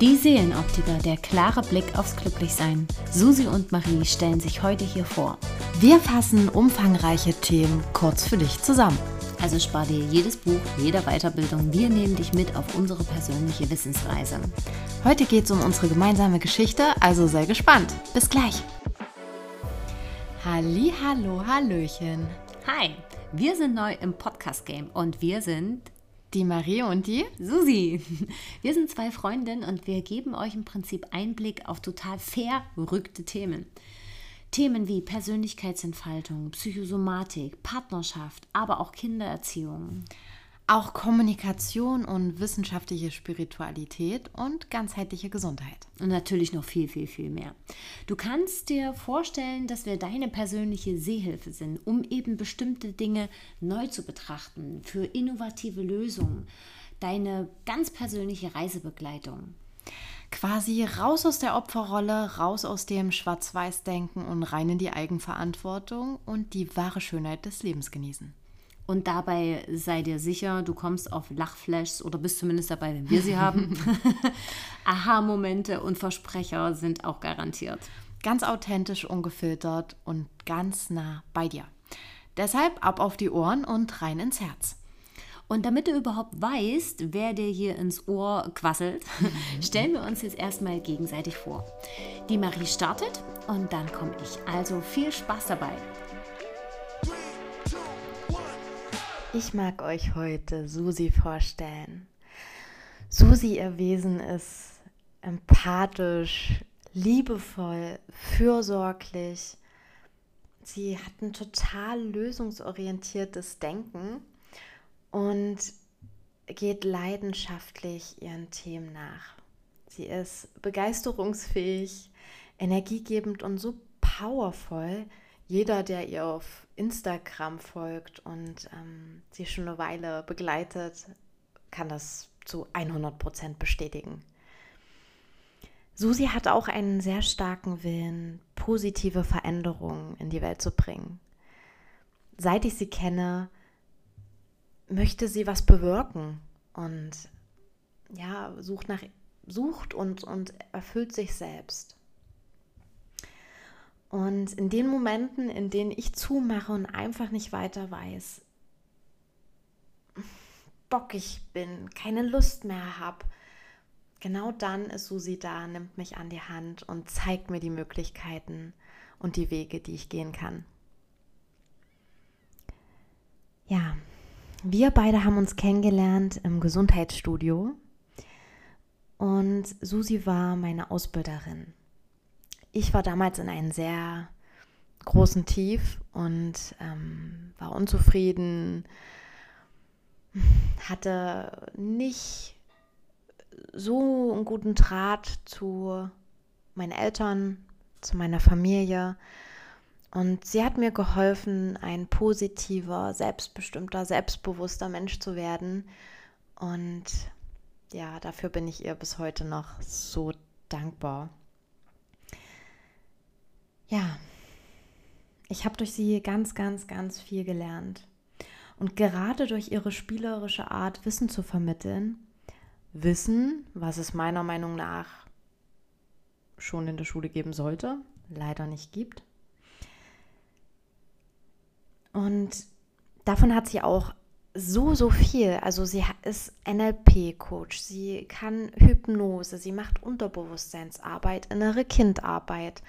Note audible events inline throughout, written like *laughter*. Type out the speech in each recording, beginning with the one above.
Die Seelenoptiker, der klare Blick aufs Glücklichsein. Susi und Marie stellen sich heute hier vor. Wir fassen umfangreiche Themen kurz für dich zusammen. Also spar dir jedes Buch, jede Weiterbildung. Wir nehmen dich mit auf unsere persönliche Wissensreise. Heute geht es um unsere gemeinsame Geschichte, also sei gespannt. Bis gleich. Halli, hallo, hallöchen. Hi, wir sind neu im Podcast-Game und wir sind die Marie und die Susi. *laughs* Wir sind zwei Freundinnen und wir geben euch im Prinzip Einblick auf total verrückte Themen. Themen wie Persönlichkeitsentfaltung, Psychosomatik, Partnerschaft, aber auch Kindererziehung. Auch Kommunikation und wissenschaftliche Spiritualität und ganzheitliche Gesundheit. Und natürlich noch viel, viel, viel mehr. Du kannst dir vorstellen, dass wir deine persönliche Sehhilfe sind, um eben bestimmte Dinge neu zu betrachten, für innovative Lösungen, deine ganz persönliche Reisebegleitung. Quasi raus aus der Opferrolle, raus aus dem Schwarz-Weiß-Denken und rein in die Eigenverantwortung und die wahre Schönheit des Lebens genießen. Und dabei sei dir sicher, du kommst auf Lachflashs oder bist zumindest dabei, wenn wir sie haben. *laughs* *laughs* Aha-Momente und Versprecher sind auch garantiert. Ganz authentisch, ungefiltert und ganz nah bei dir. Deshalb ab auf die Ohren und rein ins Herz. Und damit du überhaupt weißt, wer dir hier ins Ohr quasselt, *laughs* stellen wir uns jetzt erstmal gegenseitig vor. Die Marie startet und dann komme ich. Also viel Spaß dabei. Ich mag euch heute Susi vorstellen. Susi, ihr Wesen ist empathisch, liebevoll, fürsorglich. Sie hat ein total lösungsorientiertes Denken und geht leidenschaftlich ihren Themen nach. Sie ist begeisterungsfähig, energiegebend und so powervoll. Jeder, der ihr auf Instagram folgt und ähm, sie schon eine Weile begleitet, kann das zu 100 Prozent bestätigen. Susi hat auch einen sehr starken Willen, positive Veränderungen in die Welt zu bringen. Seit ich sie kenne, möchte sie was bewirken und ja, sucht nach sucht und, und erfüllt sich selbst. Und in den Momenten, in denen ich zumache und einfach nicht weiter weiß, bockig bin, keine Lust mehr habe, genau dann ist Susi da, nimmt mich an die Hand und zeigt mir die Möglichkeiten und die Wege, die ich gehen kann. Ja, wir beide haben uns kennengelernt im Gesundheitsstudio und Susi war meine Ausbilderin ich war damals in einem sehr großen Tief und ähm, war unzufrieden, hatte nicht so einen guten Draht zu meinen Eltern, zu meiner Familie. Und sie hat mir geholfen, ein positiver, selbstbestimmter, selbstbewusster Mensch zu werden. Und ja, dafür bin ich ihr bis heute noch so dankbar. Ja, ich habe durch sie ganz, ganz, ganz viel gelernt. Und gerade durch ihre spielerische Art, Wissen zu vermitteln, Wissen, was es meiner Meinung nach schon in der Schule geben sollte, leider nicht gibt. Und davon hat sie auch so, so viel. Also sie ist NLP-Coach, sie kann Hypnose, sie macht Unterbewusstseinsarbeit, innere Kindarbeit.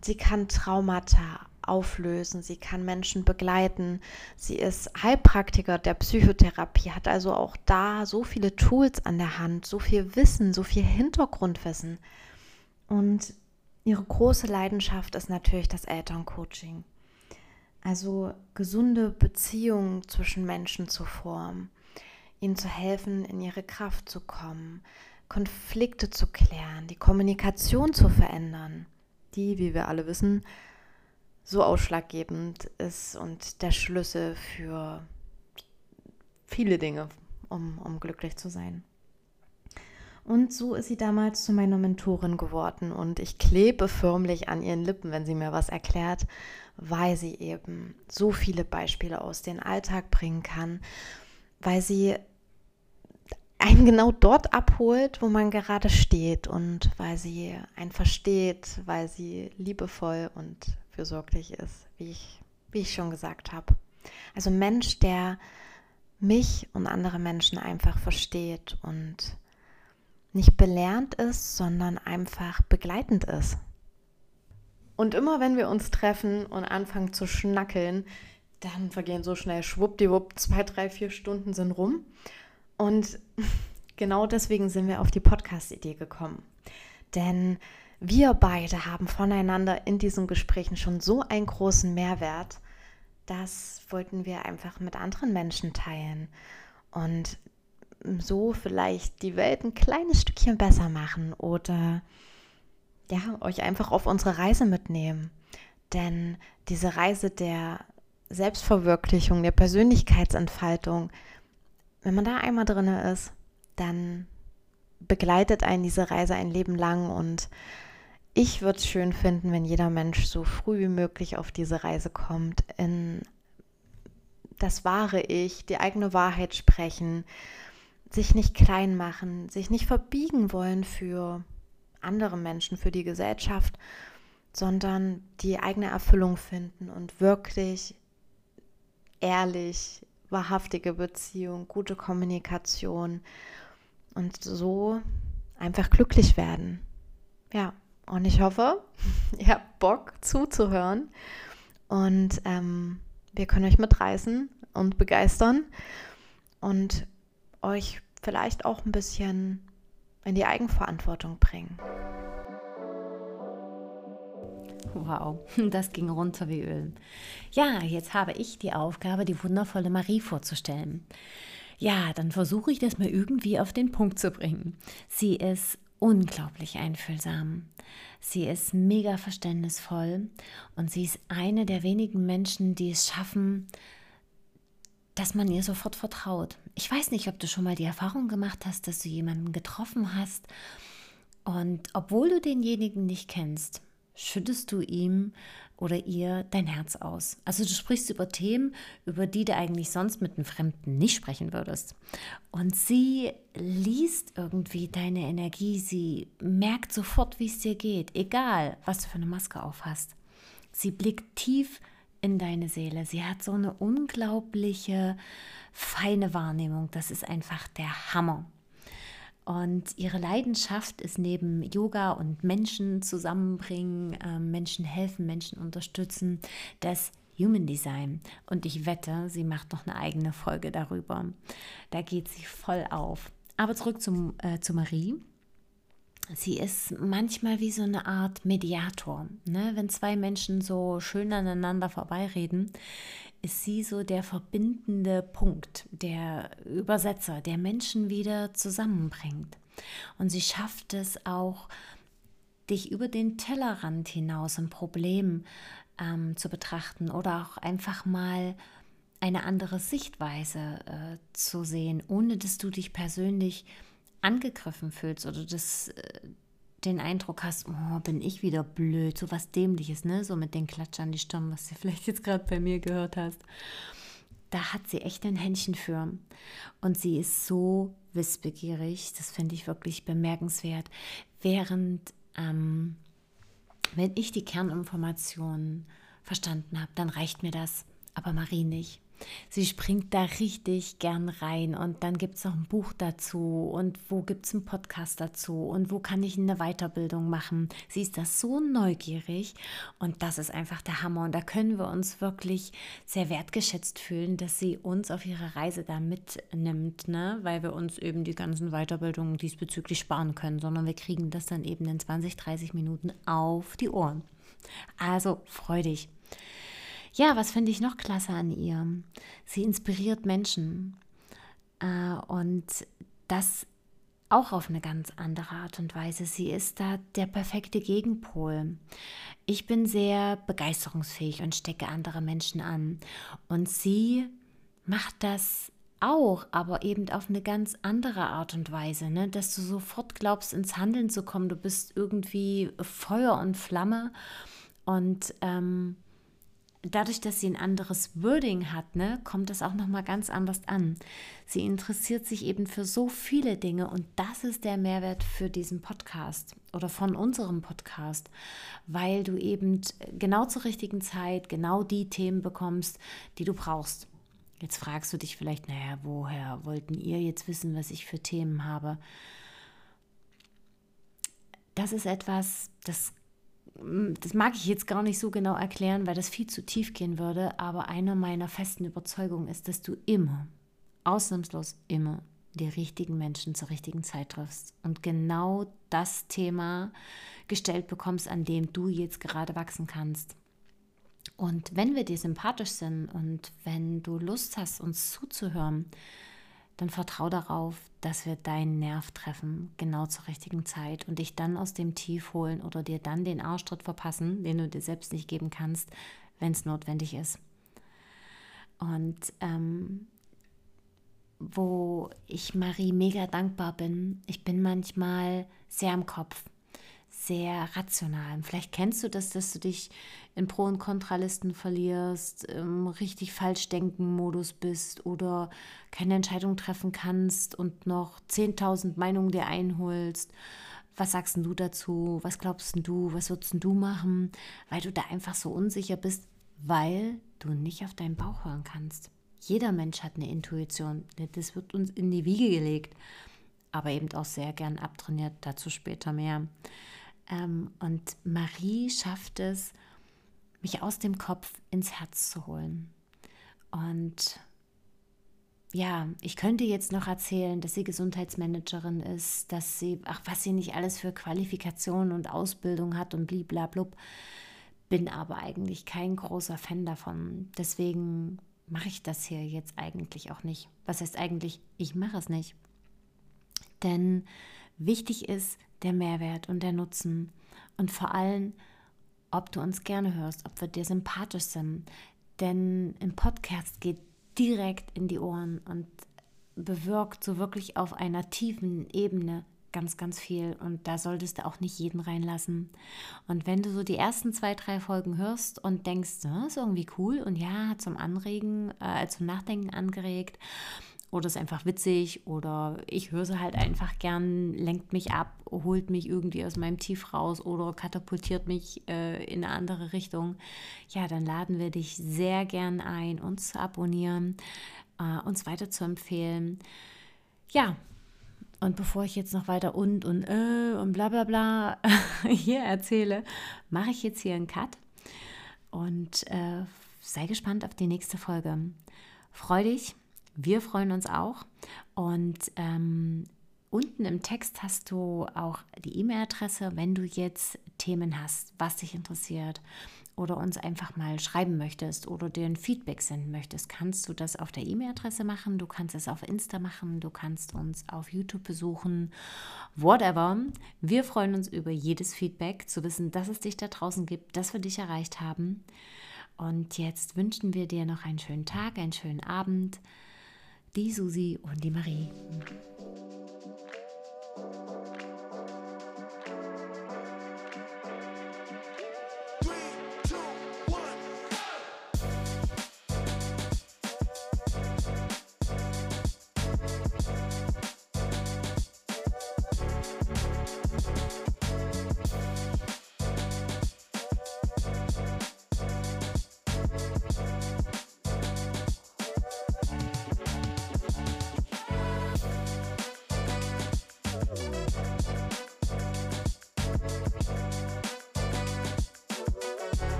Sie kann Traumata auflösen, sie kann Menschen begleiten, sie ist Heilpraktiker der Psychotherapie, hat also auch da so viele Tools an der Hand, so viel Wissen, so viel Hintergrundwissen. Und ihre große Leidenschaft ist natürlich das Elterncoaching. Also gesunde Beziehungen zwischen Menschen zu formen, ihnen zu helfen, in ihre Kraft zu kommen, Konflikte zu klären, die Kommunikation zu verändern die, wie wir alle wissen, so ausschlaggebend ist und der Schlüssel für viele Dinge, um, um glücklich zu sein. Und so ist sie damals zu meiner Mentorin geworden und ich klebe förmlich an ihren Lippen, wenn sie mir was erklärt, weil sie eben so viele Beispiele aus dem Alltag bringen kann, weil sie einen genau dort abholt, wo man gerade steht und weil sie einen versteht, weil sie liebevoll und fürsorglich ist, wie ich, wie ich schon gesagt habe. Also Mensch, der mich und andere Menschen einfach versteht und nicht belernt ist, sondern einfach begleitend ist. Und immer wenn wir uns treffen und anfangen zu schnackeln, dann vergehen so schnell schwuppdiwupp, zwei, drei, vier Stunden sind rum. Und *laughs* genau deswegen sind wir auf die Podcast-Idee gekommen. Denn wir beide haben voneinander in diesen Gesprächen schon so einen großen Mehrwert, das wollten wir einfach mit anderen Menschen teilen und so vielleicht die Welt ein kleines Stückchen besser machen oder ja, euch einfach auf unsere Reise mitnehmen. Denn diese Reise der Selbstverwirklichung, der Persönlichkeitsentfaltung, wenn man da einmal drin ist, dann begleitet einen diese Reise ein Leben lang und ich würde es schön finden, wenn jeder Mensch so früh wie möglich auf diese Reise kommt, in das wahre Ich, die eigene Wahrheit sprechen, sich nicht klein machen, sich nicht verbiegen wollen für andere Menschen, für die Gesellschaft, sondern die eigene Erfüllung finden und wirklich ehrlich, wahrhaftige Beziehung, gute Kommunikation und so einfach glücklich werden. Ja. Und ich hoffe, *laughs* ihr habt Bock zuzuhören und ähm, wir können euch mitreißen und begeistern und euch vielleicht auch ein bisschen in die Eigenverantwortung bringen. Wow, *laughs* das ging runter wie Öl. Ja, jetzt habe ich die Aufgabe, die wundervolle Marie vorzustellen. Ja, dann versuche ich das mal irgendwie auf den Punkt zu bringen. Sie ist unglaublich einfühlsam. Sie ist mega verständnisvoll und sie ist eine der wenigen Menschen, die es schaffen, dass man ihr sofort vertraut. Ich weiß nicht, ob du schon mal die Erfahrung gemacht hast, dass du jemanden getroffen hast und obwohl du denjenigen nicht kennst, schüttest du ihm oder ihr dein Herz aus. Also du sprichst über Themen, über die du eigentlich sonst mit einem Fremden nicht sprechen würdest. Und sie liest irgendwie deine Energie, sie merkt sofort, wie es dir geht, egal was du für eine Maske auf hast. Sie blickt tief in deine Seele. Sie hat so eine unglaubliche, feine Wahrnehmung. Das ist einfach der Hammer. Und ihre Leidenschaft ist neben Yoga und Menschen zusammenbringen, äh, Menschen helfen, Menschen unterstützen, das Human Design. Und ich wette, sie macht noch eine eigene Folge darüber. Da geht sie voll auf. Aber zurück zum, äh, zu Marie. Sie ist manchmal wie so eine Art Mediator. Ne? Wenn zwei Menschen so schön aneinander vorbeireden, ist sie so der verbindende Punkt, der Übersetzer, der Menschen wieder zusammenbringt. Und sie schafft es auch, dich über den Tellerrand hinaus ein Problem ähm, zu betrachten oder auch einfach mal eine andere Sichtweise äh, zu sehen, ohne dass du dich persönlich angegriffen fühlst oder das, äh, den Eindruck hast, oh, bin ich wieder blöd, so was Dämliches, ne? So mit den Klatsch an die Stirn, was du *laughs* vielleicht jetzt gerade bei mir gehört hast. Da hat sie echt ein Händchen für. Und sie ist so wissbegierig, das finde ich wirklich bemerkenswert. Während, ähm, wenn ich die Kerninformationen verstanden habe, dann reicht mir das, aber Marie nicht. Sie springt da richtig gern rein und dann gibt es noch ein Buch dazu und wo gibt es einen Podcast dazu und wo kann ich eine Weiterbildung machen. Sie ist da so neugierig und das ist einfach der Hammer und da können wir uns wirklich sehr wertgeschätzt fühlen, dass sie uns auf ihre Reise da mitnimmt, ne? weil wir uns eben die ganzen Weiterbildungen diesbezüglich sparen können, sondern wir kriegen das dann eben in 20, 30 Minuten auf die Ohren. Also freu dich. Ja, was finde ich noch klasse an ihr? Sie inspiriert Menschen äh, und das auch auf eine ganz andere Art und Weise. Sie ist da der perfekte Gegenpol. Ich bin sehr begeisterungsfähig und stecke andere Menschen an. Und sie macht das auch, aber eben auf eine ganz andere Art und Weise, ne? dass du sofort glaubst, ins Handeln zu kommen. Du bist irgendwie Feuer und Flamme und ähm, dadurch, dass sie ein anderes Wording hat, ne, kommt das auch nochmal ganz anders an. Sie interessiert sich eben für so viele Dinge und das ist der Mehrwert für diesen Podcast oder von unserem Podcast, weil du eben genau zur richtigen Zeit genau die Themen bekommst, die du brauchst. Jetzt fragst du dich vielleicht, naja, woher wollten ihr jetzt wissen, was ich für Themen habe? Das ist etwas, das das mag ich jetzt gar nicht so genau erklären, weil das viel zu tief gehen würde, aber eine meiner festen Überzeugungen ist, dass du immer, ausnahmslos immer, die richtigen Menschen zur richtigen Zeit triffst und genau das Thema gestellt bekommst, an dem du jetzt gerade wachsen kannst. Und wenn wir dir sympathisch sind und wenn du Lust hast, uns zuzuhören, dann vertrau darauf, dass wir deinen Nerv treffen, genau zur richtigen Zeit und dich dann aus dem Tief holen oder dir dann den Arschtritt verpassen, den du dir selbst nicht geben kannst, wenn es notwendig ist. Und ähm, wo ich Marie mega dankbar bin, ich bin manchmal sehr im Kopf sehr rational. Vielleicht kennst du das, dass du dich in Pro- und Kontralisten verlierst, im richtig falsch denken Modus bist oder keine Entscheidung treffen kannst und noch 10.000 Meinungen dir einholst. Was sagst du dazu? Was glaubst du? Was würdest du machen? Weil du da einfach so unsicher bist, weil du nicht auf deinen Bauch hören kannst. Jeder Mensch hat eine Intuition. Das wird uns in die Wiege gelegt, aber eben auch sehr gern abtrainiert. Dazu später mehr. Ähm, und Marie schafft es, mich aus dem Kopf ins Herz zu holen. Und ja, ich könnte jetzt noch erzählen, dass sie Gesundheitsmanagerin ist, dass sie, ach, was sie nicht alles für Qualifikationen und Ausbildung hat und bliblablub. Bin aber eigentlich kein großer Fan davon. Deswegen mache ich das hier jetzt eigentlich auch nicht. Was heißt eigentlich, ich mache es nicht. Denn wichtig ist, der Mehrwert und der Nutzen und vor allem, ob du uns gerne hörst, ob wir dir sympathisch sind. Denn ein Podcast geht direkt in die Ohren und bewirkt so wirklich auf einer tiefen Ebene ganz, ganz viel und da solltest du auch nicht jeden reinlassen. Und wenn du so die ersten zwei, drei Folgen hörst und denkst, das ist irgendwie cool und ja, hat zum Anregen, äh, zum Nachdenken angeregt oder ist einfach witzig oder ich höre sie halt einfach gern, lenkt mich ab, holt mich irgendwie aus meinem Tief raus oder katapultiert mich äh, in eine andere Richtung, ja, dann laden wir dich sehr gern ein, uns zu abonnieren, äh, uns weiter zu empfehlen. Ja, und bevor ich jetzt noch weiter und und äh und bla bla bla *laughs* hier erzähle, mache ich jetzt hier einen Cut und äh, sei gespannt auf die nächste Folge. Freu dich wir freuen uns auch. Und ähm, unten im Text hast du auch die E-Mail-Adresse, wenn du jetzt Themen hast, was dich interessiert oder uns einfach mal schreiben möchtest oder dir ein Feedback senden möchtest, kannst du das auf der E-Mail-Adresse machen, du kannst es auf Insta machen, du kannst uns auf YouTube besuchen, whatever. Wir freuen uns über jedes Feedback, zu wissen, dass es dich da draußen gibt, dass wir dich erreicht haben. Und jetzt wünschen wir dir noch einen schönen Tag, einen schönen Abend die Susi und die Marie.